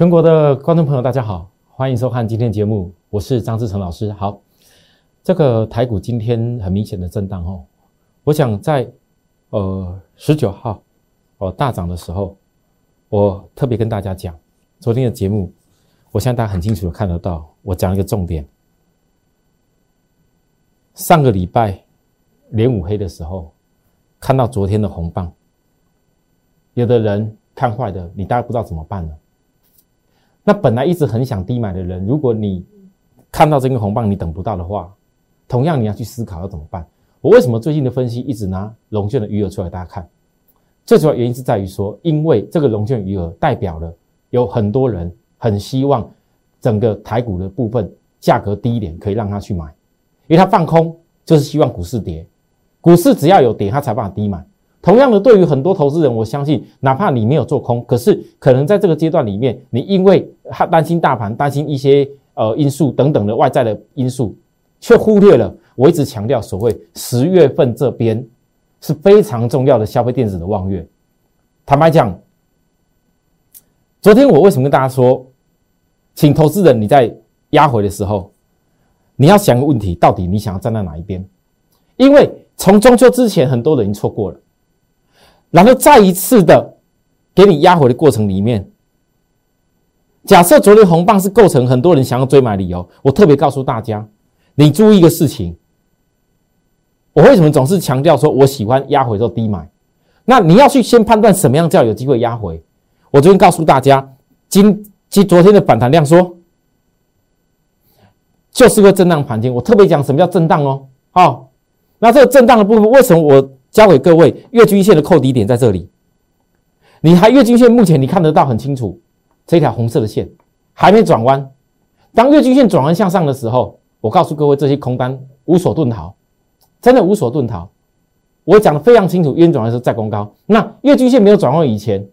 全国的观众朋友，大家好，欢迎收看今天节目，我是张志成老师。好，这个台股今天很明显的震荡哦，我想在呃十九号哦大涨的时候，我特别跟大家讲，昨天的节目，我相信大家很清楚的看得到，我讲一个重点，上个礼拜连五黑的时候，看到昨天的红棒，有的人看坏的，你大概不知道怎么办了。那本来一直很想低买的人，如果你看到这根红棒你等不到的话，同样你要去思考要怎么办。我为什么最近的分析一直拿龙券的余额出来大家看？最主要原因是在于说，因为这个龙券余额代表了有很多人很希望整个台股的部分价格低一点，可以让他去买，因为他放空就是希望股市跌，股市只要有跌，他才办法低买。同样的，对于很多投资人，我相信，哪怕你没有做空，可是可能在这个阶段里面，你因为他担心大盘、担心一些呃因素等等的外在的因素，却忽略了我一直强调所谓十月份这边是非常重要的消费电子的望月。坦白讲，昨天我为什么跟大家说，请投资人你在压回的时候，你要想个问题，到底你想要站在哪一边？因为从中秋之前，很多人已经错过了。然后再一次的给你压回的过程里面，假设昨天红棒是构成很多人想要追买理由，我特别告诉大家，你注意一个事情，我为什么总是强调说我喜欢压回做低买？那你要去先判断什么样叫有机会压回。我昨天告诉大家，今今昨天的反弹量说，就是个震荡盘间。我特别讲什么叫震荡哦，好，那这个震荡的部分为什么我？交给各位，月均线的扣底点在这里。你还月均线目前你看得到很清楚，这条红色的线还没转弯。当月均线转弯向上的时候，我告诉各位，这些空单无所遁逃，真的无所遁逃。我讲的非常清楚，月转弯是再攻高。那月均线没有转弯以前，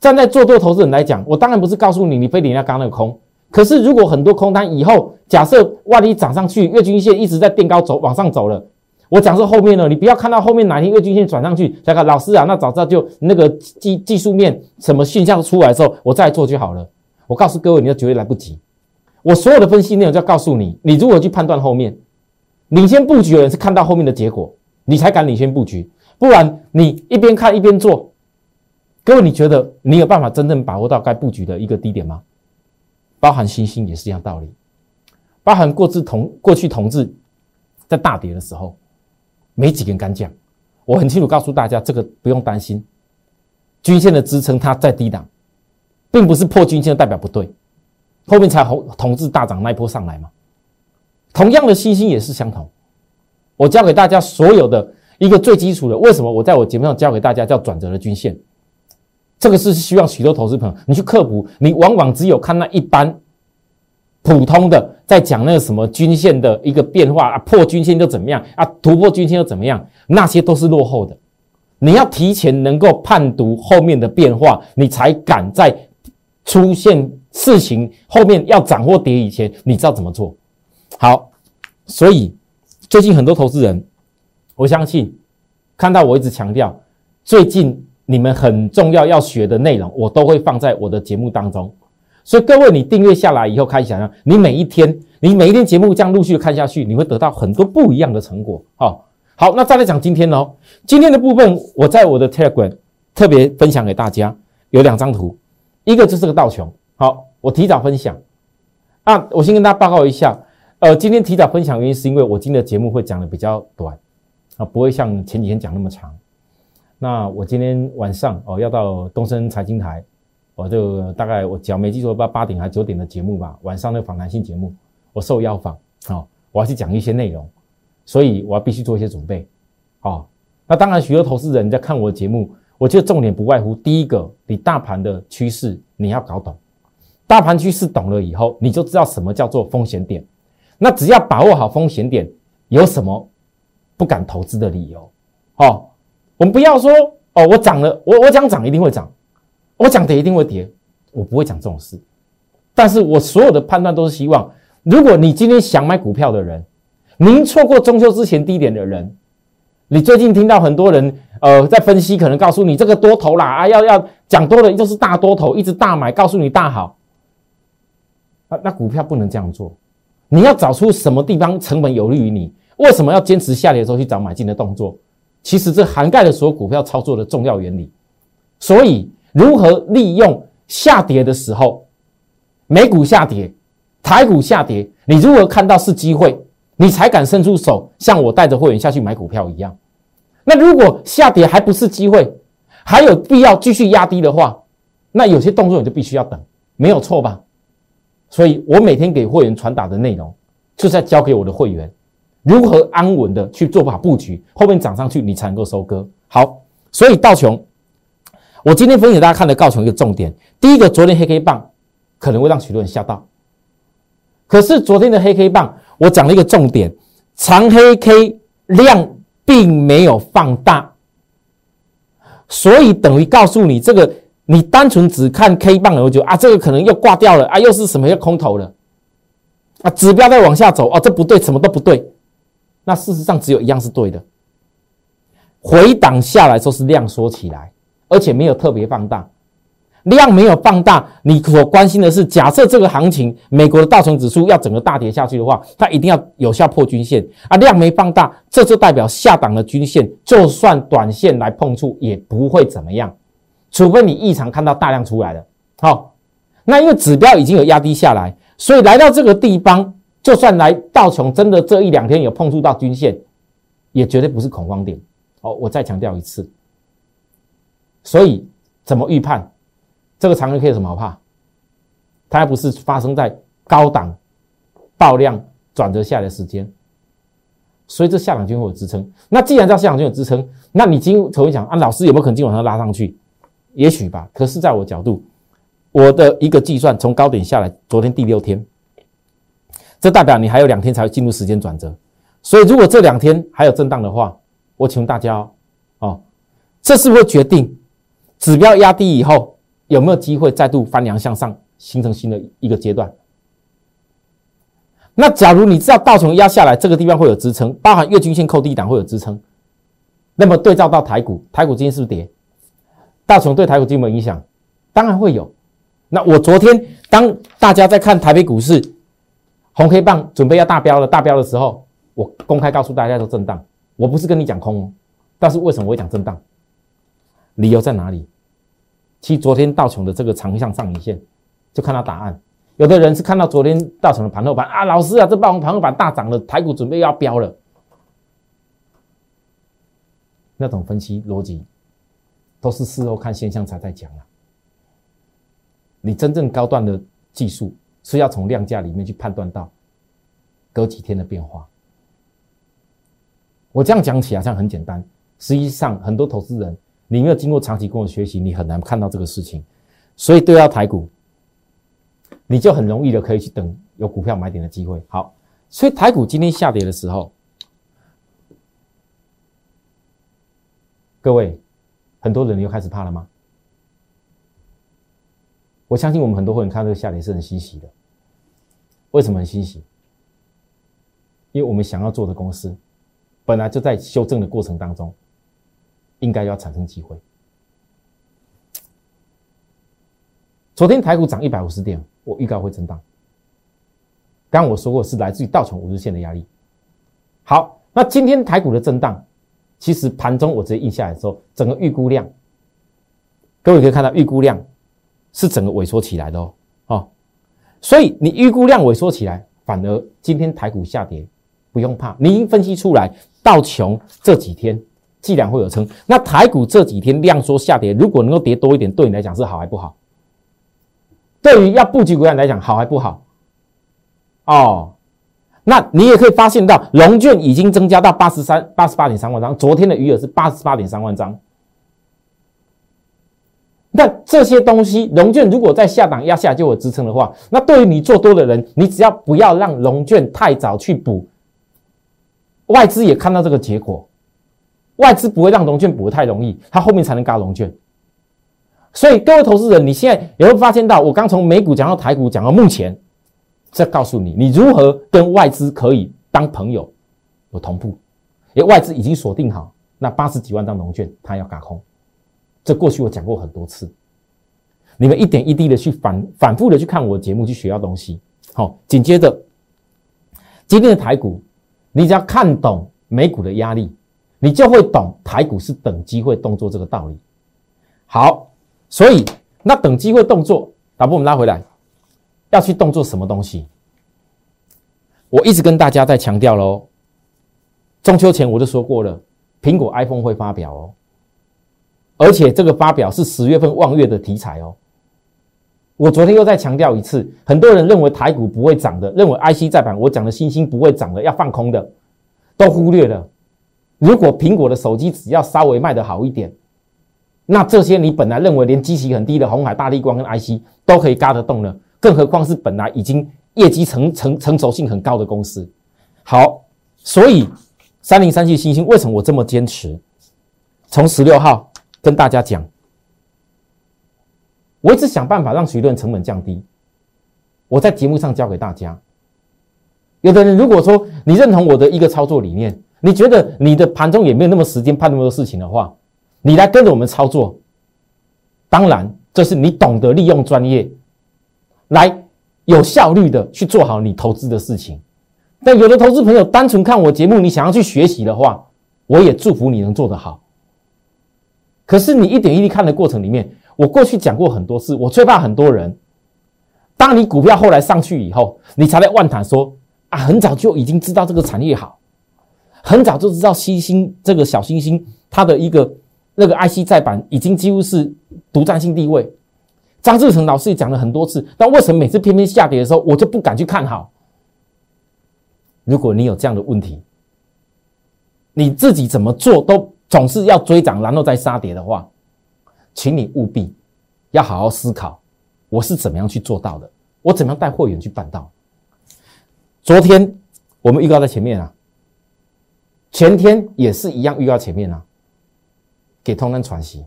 站在做多投资人来讲，我当然不是告诉你你非得要刚那个空。可是如果很多空单以后，假设万一涨上去，月均线一直在垫高走往上走了。我讲是后面呢，你不要看到后面哪天月均线转上去，再看老师啊，那早知道就那个技技术面什么现象出来的时候，我再做就好了。我告诉各位，你要绝对来不及。我所有的分析内容就要告诉你，你如何去判断后面。领先布局的人是看到后面的结果，你才敢领先布局，不然你一边看一边做。各位，你觉得你有办法真正把握到该布局的一个低点吗？包含星星也是一样道理，包含过去同过去同志在大跌的时候。没几个人敢讲，我很清楚告诉大家，这个不用担心。均线的支撑它在低档，并不是破均线的代表不对，后面才红同志大涨那一波上来嘛。同样的信心也是相同。我教给大家所有的一个最基础的，为什么我在我节目上教给大家叫转折的均线？这个是希望许多投资朋友你去克服，你往往只有看那一般。普通的在讲那个什么均线的一个变化啊，破均线就怎么样啊，突破均线又怎么样？那些都是落后的。你要提前能够判读后面的变化，你才敢在出现事情后面要涨或跌以前，你知道怎么做。好，所以最近很多投资人，我相信看到我一直强调，最近你们很重要要学的内容，我都会放在我的节目当中。所以各位，你订阅下来以后，开始想象，你每一天，你每一天节目这样陆续看下去，你会得到很多不一样的成果。好，好，那再来讲今天哦，今天的部分，我在我的 Telegram 特别分享给大家，有两张图，一个就是个道琼。好，我提早分享。啊，我先跟大家报告一下，呃，今天提早分享原因是因为我今天的节目会讲的比较短，啊，不会像前几天讲那么长。那我今天晚上哦要到东森财经台。我就大概我讲没记错，八八点还九点的节目吧，晚上那个访谈性节目，我受邀访，好，我要去讲一些内容，所以我要必须做一些准备，好，那当然许多投资人在看我的节目，我觉得重点不外乎第一个，你大盘的趋势你要搞懂，大盘趋势懂了以后，你就知道什么叫做风险点，那只要把握好风险点，有什么不敢投资的理由？哦，我们不要说哦，我涨了，我我讲涨一定会涨。我讲跌一定会跌，我不会讲这种事。但是我所有的判断都是希望，如果你今天想买股票的人，您错过中秋之前低点的人，你最近听到很多人呃在分析，可能告诉你这个多头啦啊，要要讲多了就是大多头，一直大买，告诉你大好。那那股票不能这样做，你要找出什么地方成本有利于你，为什么要坚持下跌的时候去找买进的动作？其实这涵盖了所有股票操作的重要原理。所以如何利用下跌的时候，美股下跌，台股下跌，你如何看到是机会，你才敢伸出手，像我带着会员下去买股票一样。那如果下跌还不是机会，还有必要继续压低的话，那有些动作你就必须要等，没有错吧？所以我每天给会员传达的内容，就是在教给我的会员如何安稳的去做好布局，后面涨上去你才能够收割。好，所以道琼，我今天分享给大家看的道琼一个重点，第一个，昨天黑 K 棒可能会让许多人吓到，可是昨天的黑 K 棒，我讲了一个重点，长黑 K 量并没有放大，所以等于告诉你这个。你单纯只看 K 棒，我就啊，这个可能又挂掉了啊，又是什么又空头了啊？指标在往下走哦，这不对，什么都不对。那事实上只有一样是对的，回档下来说是量缩起来，而且没有特别放大，量没有放大。你所关心的是，假设这个行情美国的道琼指数要整个大跌下去的话，它一定要有效破均线啊，量没放大，这就代表下档的均线，就算短线来碰触也不会怎么样。除非你异常看到大量出来了，好，那因为指标已经有压低下来，所以来到这个地方，就算来道琼真的这一两天有碰触到均线，也绝对不是恐慌点。哦，我再强调一次，所以怎么预判这个长黑 K 有什么好怕？它还不是发生在高档爆量转折下来的时间，所以这下档均会有支撑。那既然在下档均有支撑，那你今头一讲啊，老师有没有可能今晚上拉上去？也许吧，可是在我角度，我的一个计算，从高点下来，昨天第六天，这代表你还有两天才会进入时间转折，所以如果这两天还有震荡的话，我请大家哦，这是不是决定指标压低以后有没有机会再度翻扬向上，形成新的一个阶段？那假如你知道道琼压下来这个地方会有支撑，包含月均线扣低档会有支撑，那么对照到台股，台股今天是不是跌？大熊对台股有没有影响？当然会有。那我昨天当大家在看台北股市红黑棒准备要大标了，大标的时候，我公开告诉大家说震荡。我不是跟你讲空哦，但是为什么我会讲震荡？理由在哪里？其实昨天道琼的这个长向上影线就看到答案。有的人是看到昨天道琼的盘后盘啊，老师啊，这霸王盘后盘大涨了，台股准备要飙了，那种分析逻辑。都是事后看现象才在讲啊。你真正高段的技术是要从量价里面去判断到隔几天的变化。我这样讲起来好像很简单，实际上很多投资人你没有经过长期跟我学习，你很难看到这个事情。所以对到台股，你就很容易的可以去等有股票买点的机会。好，所以台股今天下跌的时候，各位。很多人又开始怕了吗？我相信我们很多会员看这个下跌是很欣喜的。为什么很欣喜？因为我们想要做的公司，本来就在修正的过程当中，应该要产生机会。昨天台股涨一百五十点，我预告会震荡。刚刚我说过是来自于道琼五日线的压力。好，那今天台股的震荡。其实盘中我直接印下来的时候，整个预估量，各位可以看到预估量是整个萎缩起来的哦，哦，所以你预估量萎缩起来，反而今天台股下跌不用怕，你已经分析出来，道琼这几天既然会有撑，那台股这几天量缩下跌，如果能够跌多一点，对你来讲是好还不好？对于要布局股来讲，好还不好？哦。那你也可以发现到，龙券已经增加到八十三、八十八点三万张，昨天的余额是八十八点三万张。那这些东西，龙券如果在下档压下就有支撑的话，那对于你做多的人，你只要不要让龙券太早去补，外资也看到这个结果，外资不会让龙券补的太容易，它后面才能嘎龙券。所以各位投资人，你现在也会发现到，我刚从美股讲到台股，讲到目前。这告诉你，你如何跟外资可以当朋友，有同步，因为外资已经锁定好那八十几万张龙券它要嘎空。这过去我讲过很多次，你们一点一滴的去反反复的去看我的节目，去学到东西。好，紧接着今天的台股，你只要看懂美股的压力，你就会懂台股是等机会动作这个道理。好，所以那等机会动作，打波我们拉回来，要去动作什么东西？我一直跟大家在强调喽，中秋前我就说过了，苹果 iPhone 会发表哦。而且这个发表是十月份望月的题材哦。我昨天又再强调一次，很多人认为台股不会涨的，认为 IC 在板我讲的星星不会涨的，要放空的，都忽略了。如果苹果的手机只要稍微卖得好一点，那这些你本来认为连基期很低的红海、大力光跟 IC 都可以嘎得动了，更何况是本来已经业绩成成成熟性很高的公司。好，所以三零三七星星为什么我这么坚持？从十六号。跟大家讲，我一直想办法让许多人成本降低。我在节目上教给大家。有的人如果说你认同我的一个操作理念，你觉得你的盘中也没有那么时间判那么多事情的话，你来跟着我们操作。当然，这是你懂得利用专业，来有效率的去做好你投资的事情。但有的投资朋友单纯看我节目，你想要去学习的话，我也祝福你能做得好。可是你一点一滴看的过程里面，我过去讲过很多次，我最怕很多人，当你股票后来上去以后，你才来万谈说啊，很早就已经知道这个产业好，很早就知道星星这个小星星它的一个那个 IC 再版已经几乎是独占性地位。张志成老师也讲了很多次，但为什么每次偏偏下跌的时候，我就不敢去看好？如果你有这样的问题，你自己怎么做都。总是要追涨，然后再杀跌的话，请你务必要好好思考，我是怎么样去做到的？我怎么样带会员去办到？昨天我们预告在前面啊，前天也是一样预告前面啊，给通单喘息。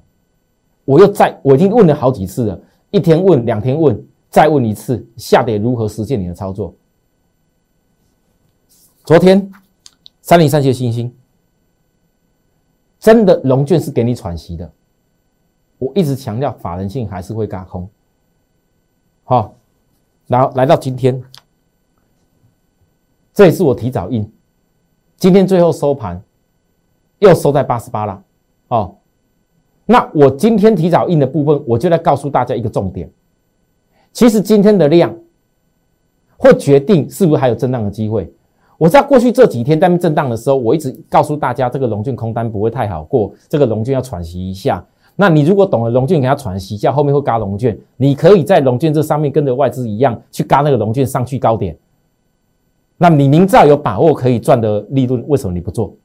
我又再我已经问了好几次了，一天问，两天问，再问一次，下跌如何实现你的操作？昨天三零三七的星星。真的龙卷是给你喘息的，我一直强调法人性还是会嘎空。好，然后来到今天，这也是我提早印，今天最后收盘又收在八十八了。哦，那我今天提早印的部分，我就来告诉大家一个重点。其实今天的量会决定是不是还有震荡的机会。我在过去这几天在震荡的时候，我一直告诉大家，这个龙卷空单不会太好过，这个龙卷要喘息一下。那你如果懂了龙卷，给它喘息一下，后面会嘎龙卷，你可以在龙卷这上面跟着外资一样去嘎那个龙卷上去高点。那你明知道有把握可以赚的利润，为什么你不做？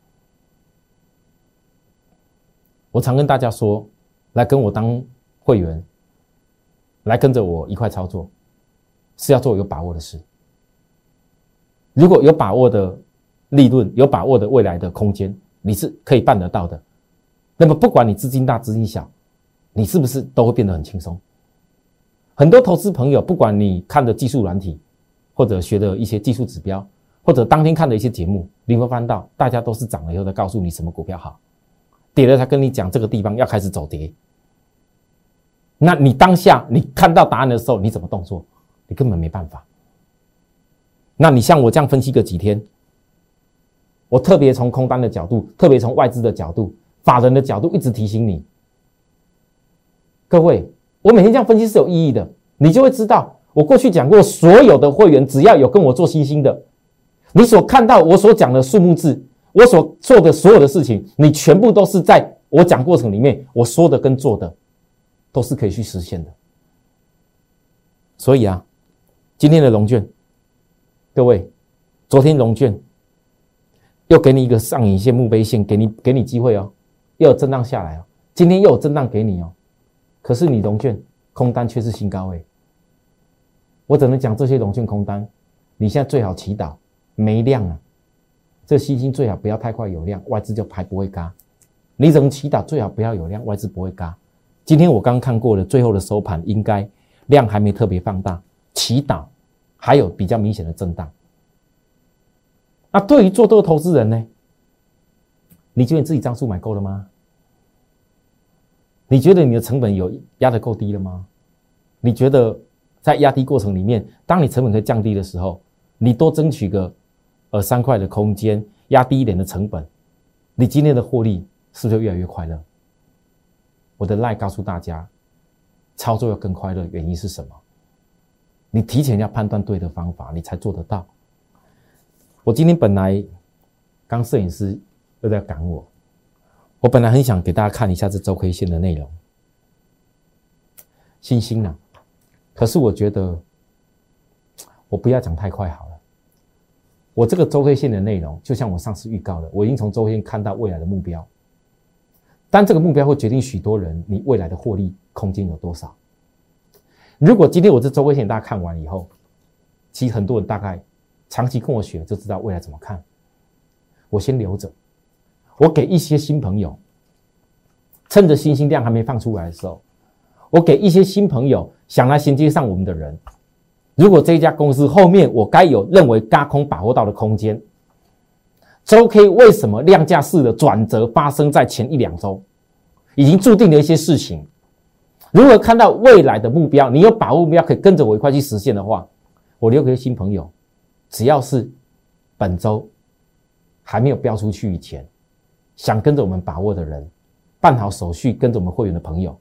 我常跟大家说，来跟我当会员，来跟着我一块操作，是要做有把握的事。如果有把握的利润，有把握的未来的空间，你是可以办得到的。那么，不管你资金大资金小，你是不是都会变得很轻松？很多投资朋友，不管你看的技术软体，或者学的一些技术指标，或者当天看的一些节目，你会翻到大家都是涨了以后再告诉你什么股票好，跌了才跟你讲这个地方要开始走跌。那你当下你看到答案的时候，你怎么动作？你根本没办法。那你像我这样分析个几天，我特别从空单的角度，特别从外资的角度、法人的角度，一直提醒你，各位，我每天这样分析是有意义的，你就会知道，我过去讲过，所有的会员只要有跟我做星星的，你所看到我所讲的数目字，我所做的所有的事情，你全部都是在我讲过程里面我说的跟做的，都是可以去实现的。所以啊，今天的龙卷。各位，昨天龙卷又给你一个上影线、墓碑线，给你给你机会哦，又有震荡下来哦。今天又有震荡给你哦，可是你龙卷空单却是新高位。我只能讲这些融券空单，你现在最好祈祷没量啊，这星星最好不要太快有量，外资就还不会嘎。你怎么祈祷最好不要有量，外资不会嘎。今天我刚看过了，最后的收盘应该量还没特别放大，祈祷。还有比较明显的震荡。那对于做多的投资人呢？你觉得你自己张数买够了吗？你觉得你的成本有压得够低了吗？你觉得在压低过程里面，当你成本可以降低的时候，你多争取个呃三块的空间，压低一点的成本，你今天的获利是不是越来越快乐？我的赖告诉大家，操作要更快乐，原因是什么？你提前要判断对的方法，你才做得到。我今天本来刚摄影师又在赶我。我本来很想给大家看一下这周 K 线的内容，星星呢？可是我觉得我不要讲太快好了。我这个周 K 线的内容，就像我上次预告的，我已经从周 K 线看到未来的目标，但这个目标会决定许多人你未来的获利空间有多少。如果今天我这周 K 线大家看完以后，其实很多人大概长期跟我学就知道未来怎么看。我先留着。我给一些新朋友，趁着星星量还没放出来的时候，我给一些新朋友想来衔接上我们的人，如果这一家公司后面我该有认为高空把握到的空间，周 K 为什么量价式的转折发生在前一两周，已经注定了一些事情。如何看到未来的目标，你有把握目标可以跟着我一块去实现的话，我留给新朋友，只要是本周还没有标出去以前。想跟着我们把握的人，办好手续跟着我们会员的朋友，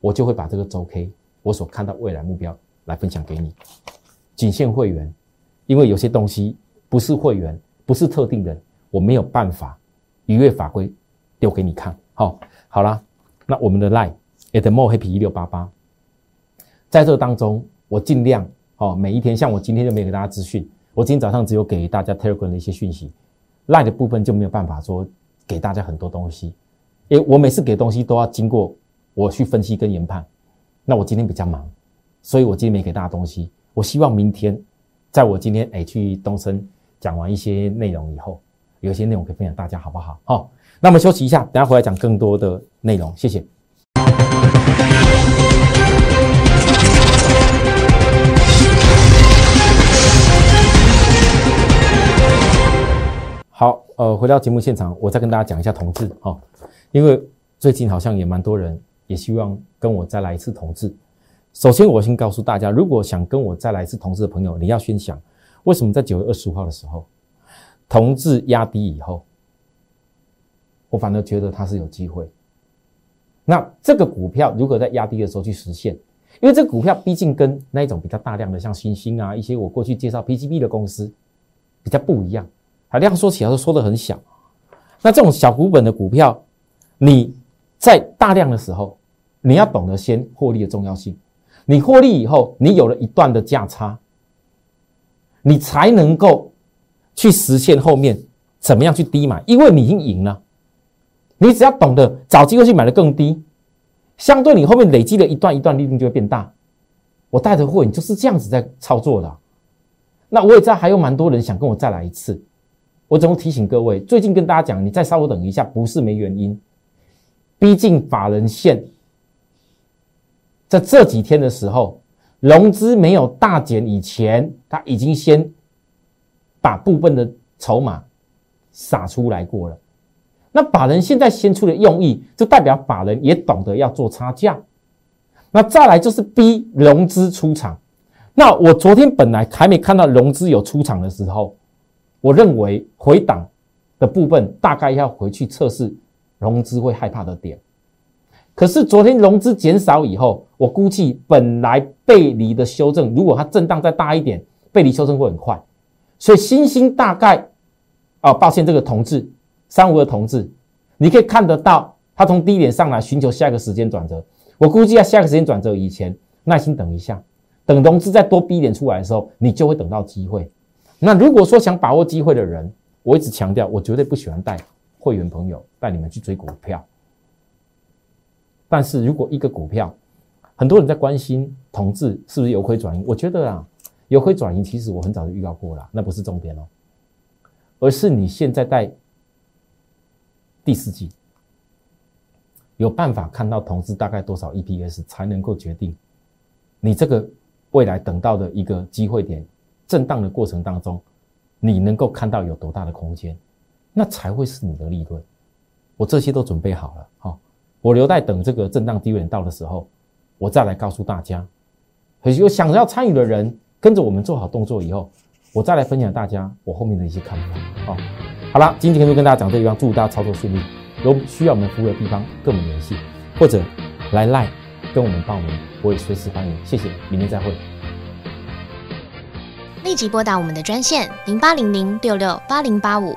我就会把这个周 K 我所看到未来目标来分享给你。仅限会员，因为有些东西不是会员，不是特定的，我没有办法逾越法规丢给你看。好，好啦，那我们的 Line at more happy 一六八八，在这当中，我尽量哦，每一天像我今天就没有给大家资讯，我今天早上只有给大家 Telegram 的一些讯息，Line 的部分就没有办法说。给大家很多东西，因为我每次给东西都要经过我去分析跟研判。那我今天比较忙，所以我今天没给大家东西。我希望明天，在我今天哎去东升讲完一些内容以后，有一些内容可以分享大家，好不好？好，那我们休息一下，等下回来讲更多的内容。谢谢。好。呃，回到节目现场，我再跟大家讲一下同志哈，因为最近好像也蛮多人也希望跟我再来一次同志。首先，我先告诉大家，如果想跟我再来一次同志的朋友，你要先想，为什么在九月二十五号的时候，同志压低以后，我反而觉得它是有机会。那这个股票如果在压低的时候去实现，因为这个股票毕竟跟那一种比较大量的像新兴啊一些我过去介绍 PGB 的公司比较不一样。啊，量说起来都说的很小，那这种小股本的股票，你在大量的时候，你要懂得先获利的重要性。你获利以后，你有了一段的价差，你才能够去实现后面怎么样去低买，因为你已经赢了。你只要懂得找机会去买的更低，相对你后面累积的一段一段利润就会变大。我带的货，你就是这样子在操作的。那我也知道还有蛮多人想跟我再来一次。我总提醒各位，最近跟大家讲，你再稍微等一下，不是没原因。逼近法人线在这几天的时候，融资没有大减以前，他已经先把部分的筹码撒出来过了。那法人现在先出的用意，就代表法人也懂得要做差价。那再来就是逼融资出场。那我昨天本来还没看到融资有出场的时候。我认为回档的部分大概要回去测试融资会害怕的点，可是昨天融资减少以后，我估计本来背离的修正，如果它震荡再大一点，背离修正会很快，所以星星大概啊，抱歉，这个同志三五的同志，你可以看得到它从低点上来寻求下一个时间转折，我估计在下一个时间转折以前，耐心等一下，等融资再多逼点出来的时候，你就会等到机会。那如果说想把握机会的人，我一直强调，我绝对不喜欢带会员朋友带你们去追股票。但是如果一个股票，很多人在关心同志是不是由亏转盈，我觉得啊，由亏转盈其实我很早就预告过了，那不是重点哦，而是你现在在第四季有办法看到同志大概多少 EPS 才能够决定你这个未来等到的一个机会点。震荡的过程当中，你能够看到有多大的空间，那才会是你的利润。我这些都准备好了，好，我留待等这个震荡低点到的时候，我再来告诉大家。有想要参与的人，跟着我们做好动作以后，我再来分享大家我后面的一些看法。好，好了，今天就跟大家讲这地方，祝大家操作顺利。有需要我们服务的地方，跟我们联系，或者来赖跟我们报名，我也随时欢迎。谢谢，明天再会。立即拨打我们的专线零八零零六六八零八五